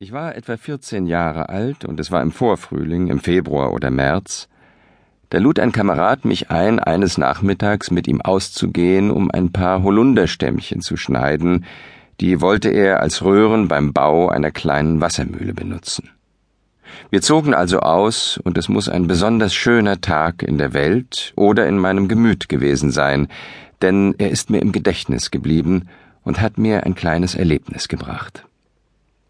Ich war etwa 14 Jahre alt und es war im Vorfrühling, im Februar oder März. Da lud ein Kamerad mich ein, eines Nachmittags mit ihm auszugehen, um ein paar Holunderstämmchen zu schneiden, die wollte er als Röhren beim Bau einer kleinen Wassermühle benutzen. Wir zogen also aus, und es muss ein besonders schöner Tag in der Welt oder in meinem Gemüt gewesen sein, denn er ist mir im Gedächtnis geblieben und hat mir ein kleines Erlebnis gebracht.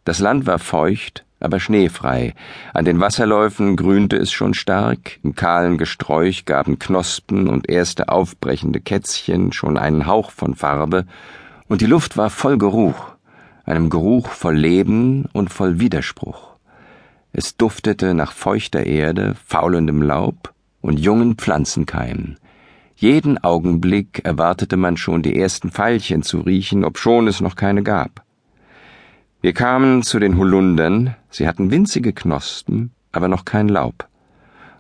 Das Land war feucht, aber schneefrei. An den Wasserläufen grünte es schon stark, im kahlen Gesträuch gaben Knospen und erste aufbrechende Kätzchen schon einen Hauch von Farbe, und die Luft war voll Geruch, einem Geruch voll Leben und voll Widerspruch. Es duftete nach feuchter Erde, faulendem Laub und jungen Pflanzenkeimen. Jeden Augenblick erwartete man schon die ersten Veilchen zu riechen, obschon es noch keine gab. Wir kamen zu den Holundern, sie hatten winzige Knospen, aber noch kein Laub.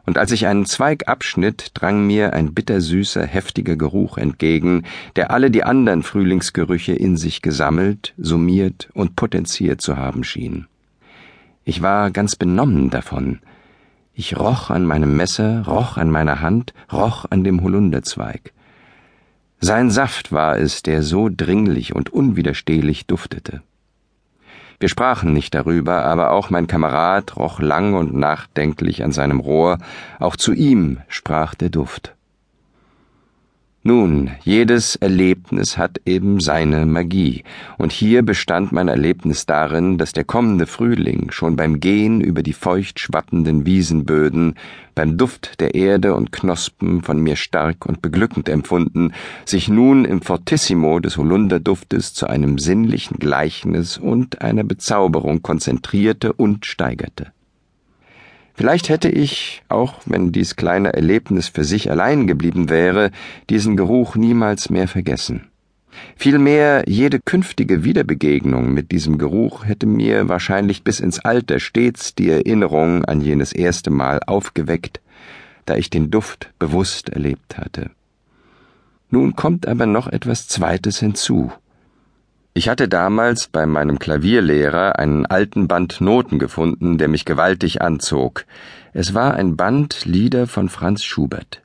Und als ich einen Zweig abschnitt, drang mir ein bittersüßer, heftiger Geruch entgegen, der alle die anderen Frühlingsgerüche in sich gesammelt, summiert und potenziert zu haben schien. Ich war ganz benommen davon. Ich roch an meinem Messer, roch an meiner Hand, roch an dem Holunderzweig. Sein Saft war es, der so dringlich und unwiderstehlich duftete. Wir sprachen nicht darüber, aber auch mein Kamerad roch lang und nachdenklich an seinem Rohr, auch zu ihm sprach der Duft. Nun, jedes Erlebnis hat eben seine Magie, und hier bestand mein Erlebnis darin, dass der kommende Frühling schon beim Gehen über die feucht schwappenden Wiesenböden, beim Duft der Erde und Knospen von mir stark und beglückend empfunden, sich nun im Fortissimo des Holunderduftes zu einem sinnlichen Gleichnis und einer Bezauberung konzentrierte und steigerte. Vielleicht hätte ich, auch wenn dies kleine Erlebnis für sich allein geblieben wäre, diesen Geruch niemals mehr vergessen. Vielmehr jede künftige Wiederbegegnung mit diesem Geruch hätte mir wahrscheinlich bis ins Alter stets die Erinnerung an jenes erste Mal aufgeweckt, da ich den Duft bewusst erlebt hatte. Nun kommt aber noch etwas Zweites hinzu. Ich hatte damals bei meinem Klavierlehrer einen alten Band Noten gefunden, der mich gewaltig anzog. Es war ein Band Lieder von Franz Schubert.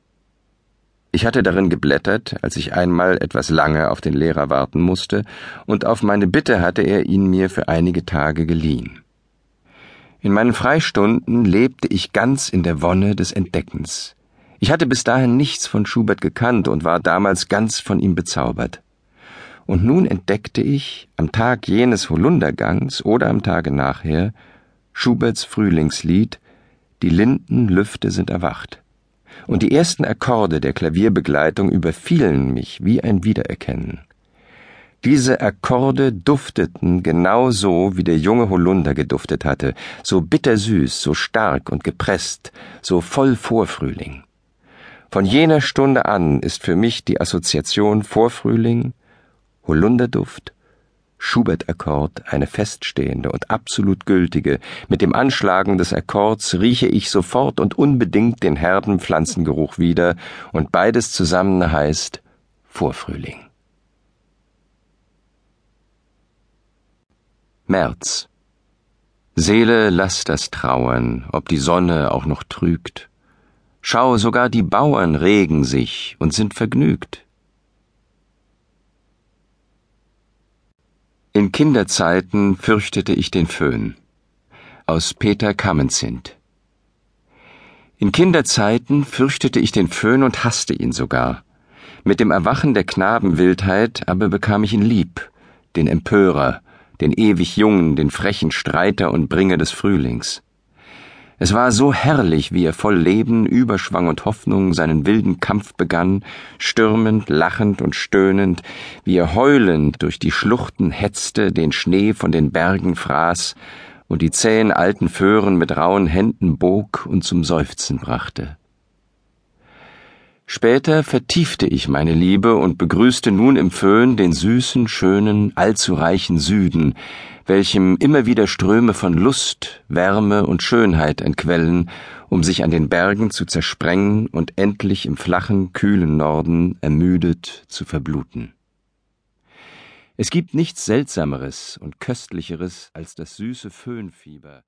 Ich hatte darin geblättert, als ich einmal etwas lange auf den Lehrer warten musste, und auf meine Bitte hatte er ihn mir für einige Tage geliehen. In meinen Freistunden lebte ich ganz in der Wonne des Entdeckens. Ich hatte bis dahin nichts von Schubert gekannt und war damals ganz von ihm bezaubert. Und nun entdeckte ich, am Tag jenes Holundergangs oder am Tage nachher, Schuberts Frühlingslied Die Lindenlüfte sind erwacht. Und die ersten Akkorde der Klavierbegleitung überfielen mich wie ein Wiedererkennen. Diese Akkorde dufteten genau so, wie der junge Holunder geduftet hatte, so bittersüß, so stark und gepresst, so voll Vorfrühling. Von jener Stunde an ist für mich die Assoziation Vorfrühling, Holunderduft, Schubert-Akkord, eine feststehende und absolut gültige. Mit dem Anschlagen des Akkords rieche ich sofort und unbedingt den herben Pflanzengeruch wieder, und beides zusammen heißt Vorfrühling. März. Seele, lass das Trauern, ob die Sonne auch noch trügt. Schau, sogar die Bauern regen sich und sind vergnügt. Kinderzeiten fürchtete ich den Föhn. Aus Peter Kamenzind. In Kinderzeiten fürchtete ich den Föhn und hasste ihn sogar. Mit dem Erwachen der Knabenwildheit aber bekam ich ihn lieb, den Empörer, den ewig Jungen, den frechen Streiter und Bringer des Frühlings. Es war so herrlich, wie er voll Leben, Überschwang und Hoffnung seinen wilden Kampf begann, stürmend, lachend und stöhnend, wie er heulend durch die Schluchten hetzte, den Schnee von den Bergen fraß und die zähen alten Föhren mit rauen Händen bog und zum Seufzen brachte. Später vertiefte ich meine Liebe und begrüßte nun im Föhn den süßen, schönen, allzu reichen Süden, welchem immer wieder Ströme von Lust, Wärme und Schönheit entquellen, um sich an den Bergen zu zersprengen und endlich im flachen, kühlen Norden ermüdet zu verbluten. Es gibt nichts Seltsameres und Köstlicheres als das süße Föhnfieber